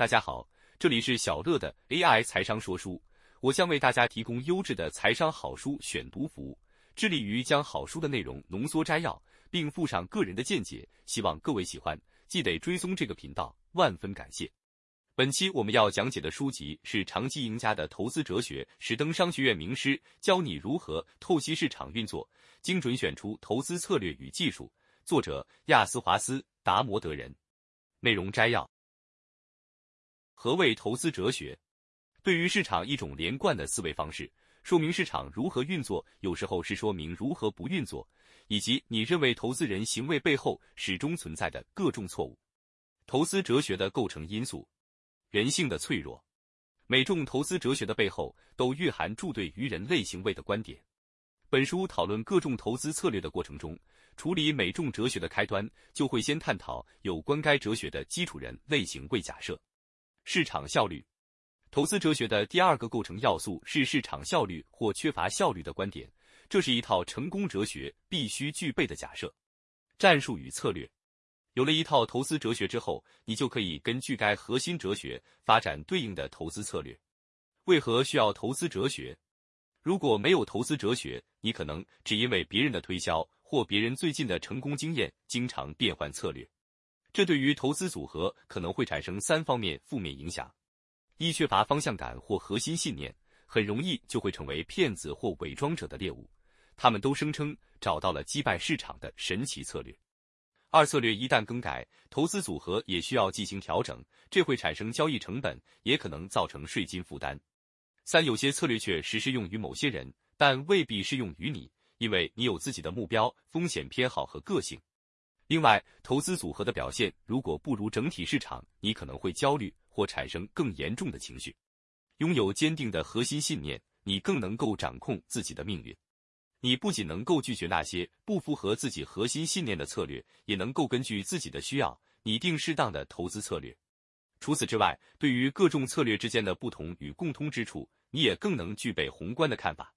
大家好，这里是小乐的 AI 财商说书，我将为大家提供优质的财商好书选读服务，致力于将好书的内容浓缩摘要，并附上个人的见解，希望各位喜欢，记得追踪这个频道，万分感谢。本期我们要讲解的书籍是《长期赢家的投资哲学》，史登商学院名师教你如何透析市场运作，精准选出投资策略与技术。作者亚斯华斯达摩德人。内容摘要。何谓投资哲学？对于市场一种连贯的思维方式，说明市场如何运作；有时候是说明如何不运作，以及你认为投资人行为背后始终存在的各种错误。投资哲学的构成因素：人性的脆弱。每种投资哲学的背后都蕴含住对于人类行为的观点。本书讨论各种投资策略的过程中，处理每种哲学的开端，就会先探讨有关该哲学的基础人类行为假设。市场效率，投资哲学的第二个构成要素是市场效率或缺乏效率的观点。这是一套成功哲学必须具备的假设。战术与策略，有了一套投资哲学之后，你就可以根据该核心哲学发展对应的投资策略。为何需要投资哲学？如果没有投资哲学，你可能只因为别人的推销或别人最近的成功经验，经常变换策略。这对于投资组合可能会产生三方面负面影响：一、缺乏方向感或核心信念，很容易就会成为骗子或伪装者的猎物。他们都声称找到了击败市场的神奇策略。二、策略一旦更改，投资组合也需要进行调整，这会产生交易成本，也可能造成税金负担。三、有些策略确实适用于某些人，但未必适用于你，因为你有自己的目标、风险偏好和个性。另外，投资组合的表现如果不如整体市场，你可能会焦虑或产生更严重的情绪。拥有坚定的核心信念，你更能够掌控自己的命运。你不仅能够拒绝那些不符合自己核心信念的策略，也能够根据自己的需要拟定适当的投资策略。除此之外，对于各种策略之间的不同与共通之处，你也更能具备宏观的看法。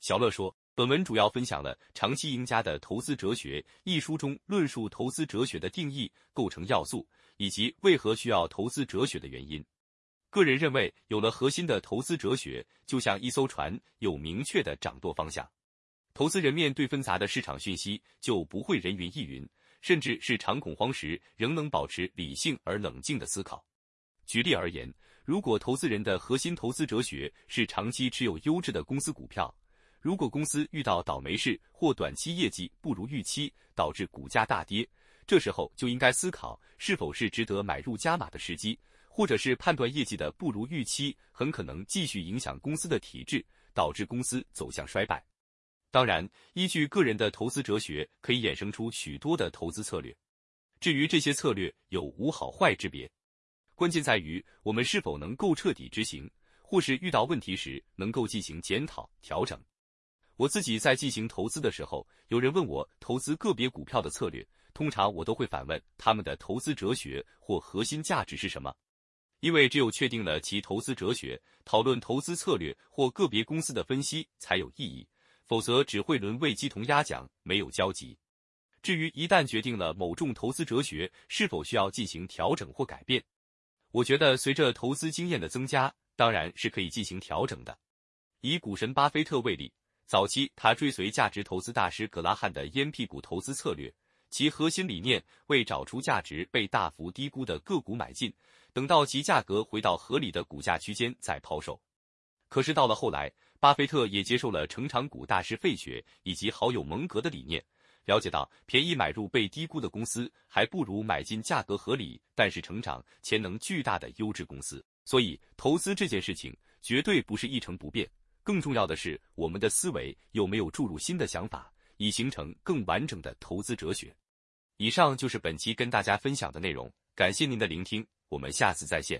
小乐说。本文主要分享了《长期赢家的投资哲学》一书中论述投资哲学的定义、构成要素以及为何需要投资哲学的原因。个人认为，有了核心的投资哲学，就像一艘船有明确的掌舵方向，投资人面对纷杂的市场讯息就不会人云亦云，甚至是常恐慌时仍能保持理性而冷静的思考。举例而言，如果投资人的核心投资哲学是长期持有优质的公司股票，如果公司遇到倒霉事或短期业绩不如预期，导致股价大跌，这时候就应该思考是否是值得买入加码的时机，或者是判断业绩的不如预期很可能继续影响公司的体质，导致公司走向衰败。当然，依据个人的投资哲学，可以衍生出许多的投资策略。至于这些策略有无好坏之别，关键在于我们是否能够彻底执行，或是遇到问题时能够进行检讨调整。我自己在进行投资的时候，有人问我投资个别股票的策略，通常我都会反问他们的投资哲学或核心价值是什么，因为只有确定了其投资哲学，讨论投资策略或个别公司的分析才有意义，否则只会沦为鸡同鸭讲，没有交集。至于一旦决定了某种投资哲学是否需要进行调整或改变，我觉得随着投资经验的增加，当然是可以进行调整的。以股神巴菲特为例。早期，他追随价值投资大师格拉汉的烟屁股投资策略，其核心理念为找出价值被大幅低估的个股买进，等到其价格回到合理的股价区间再抛售。可是到了后来，巴菲特也接受了成长股大师费雪以及好友蒙格的理念，了解到便宜买入被低估的公司，还不如买进价格合理但是成长潜能巨大的优质公司。所以，投资这件事情绝对不是一成不变。更重要的是，我们的思维有没有注入新的想法，以形成更完整的投资哲学。以上就是本期跟大家分享的内容，感谢您的聆听，我们下次再见。